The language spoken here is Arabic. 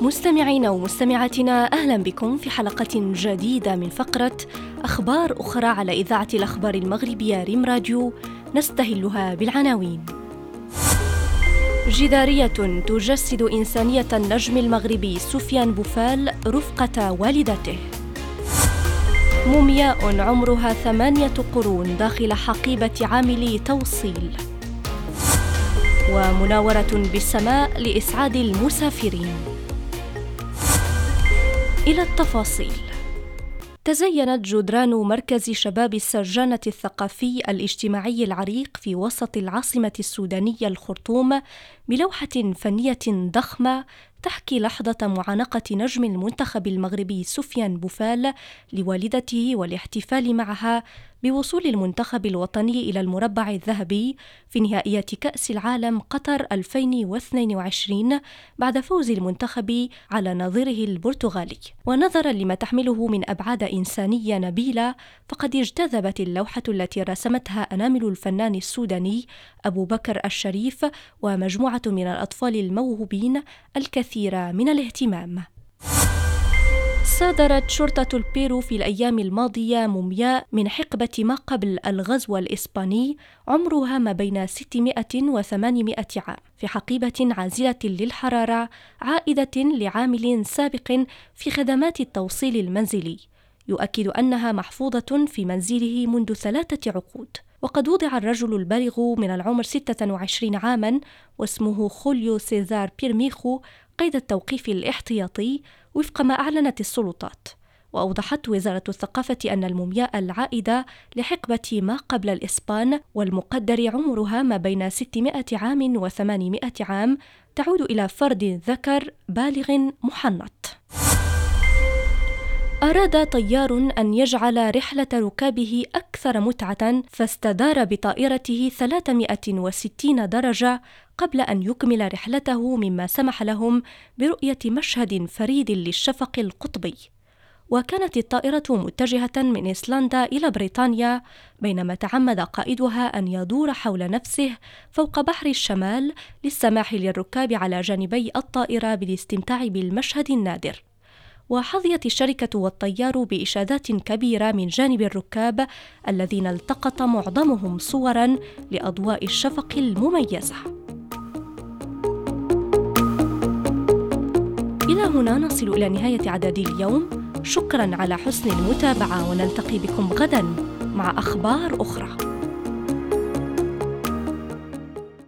مستمعينا ومستمعاتنا أهلا بكم في حلقة جديدة من فقرة أخبار أخرى على إذاعة الأخبار المغربية ريم راديو نستهلها بالعناوين. جدارية تجسد إنسانية النجم المغربي سفيان بوفال رفقة والدته. مومياء عمرها ثمانية قرون داخل حقيبة عاملي توصيل. ومناورة بالسماء لإسعاد المسافرين. إلى التفاصيل. تزينت جدران مركز شباب السرجانة الثقافي الاجتماعي العريق في وسط العاصمة السودانية الخرطوم بلوحة فنية ضخمة تحكي لحظة معانقة نجم المنتخب المغربي سفيان بوفال لوالدته والاحتفال معها بوصول المنتخب الوطني إلى المربع الذهبي في نهائيات كأس العالم قطر 2022 بعد فوز المنتخب على نظيره البرتغالي. ونظرا لما تحمله من أبعاد إنسانية نبيلة فقد اجتذبت اللوحة التي رسمتها أنامل الفنان السوداني أبو بكر الشريف ومجموعة من الأطفال الموهوبين الكثير من الاهتمام. صادرت شرطة البيرو في الأيام الماضية مومياء من حقبة ما قبل الغزو الإسباني عمرها ما بين 600 و 800 عام في حقيبة عازلة للحرارة عائدة لعامل سابق في خدمات التوصيل المنزلي. يؤكد أنها محفوظة في منزله منذ ثلاثة عقود. وقد وضع الرجل البالغ من العمر 26 عاما واسمه خوليو سيزار بيرميخو قيد التوقيف الاحتياطي وفق ما أعلنت السلطات. وأوضحت وزارة الثقافة أن المومياء العائدة لحقبة ما قبل الإسبان والمقدر عمرها ما بين 600 عام و800 عام تعود إلى فرد ذكر بالغ محنط. أراد طيار أن يجعل رحلة ركابه أكثر متعة فاستدار بطائرته 360 درجة قبل أن يكمل رحلته مما سمح لهم برؤية مشهد فريد للشفق القطبي. وكانت الطائرة متجهة من إيسلندا إلى بريطانيا بينما تعمد قائدها أن يدور حول نفسه فوق بحر الشمال للسماح للركاب على جانبي الطائرة بالاستمتاع بالمشهد النادر. وحظيت الشركة والطيار بإشادات كبيرة من جانب الركاب الذين التقط معظمهم صورا لأضواء الشفق المميزة. إلى هنا نصل إلى نهاية عدد اليوم، شكرا على حسن المتابعة ونلتقي بكم غدا مع أخبار أخرى.